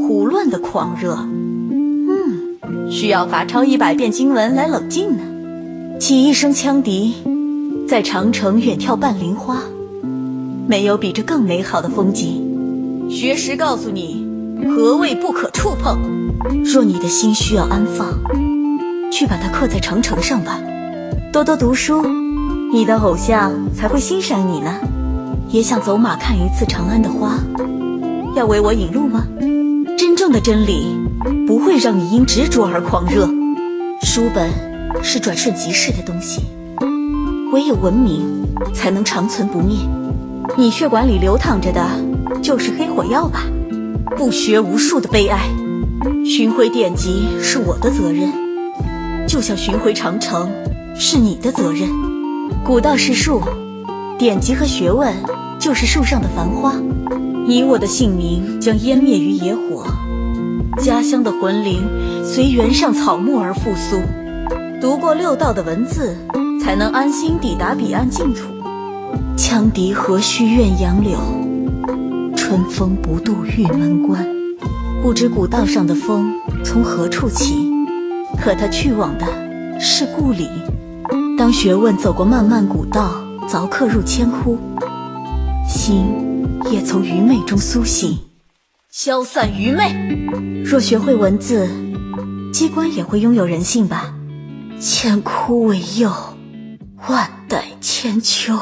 胡乱的狂热。嗯，需要罚抄一百遍经文来冷静呢。起一声羌笛，在长城远眺半林花，没有比这更美好的风景。学识告诉你，何谓不可触碰。若你的心需要安放，去把它刻在长城上吧。多多读书，你的偶像才会欣赏你呢。也想走马看一次长安的花，要为我引路吗？的真理不会让你因执着而狂热。书本是转瞬即逝的东西，唯有文明才能长存不灭。你血管里流淌着的就是黑火药吧？不学无术的悲哀。寻回典籍是我的责任，就像寻回长城是你的责任。古道是树，典籍和学问。就是树上的繁花，你我的姓名将湮灭于野火，家乡的魂灵随原上草木而复苏。读过六道的文字，才能安心抵达彼岸净土。羌笛何须怨杨柳，春风不度玉门关。不知古道上的风从何处起，可它去往的是故里。当学问走过漫漫古道，凿刻入千窟。心也从愚昧中苏醒，消散愚昧。若学会文字，机关也会拥有人性吧。千枯为佑，万代千秋。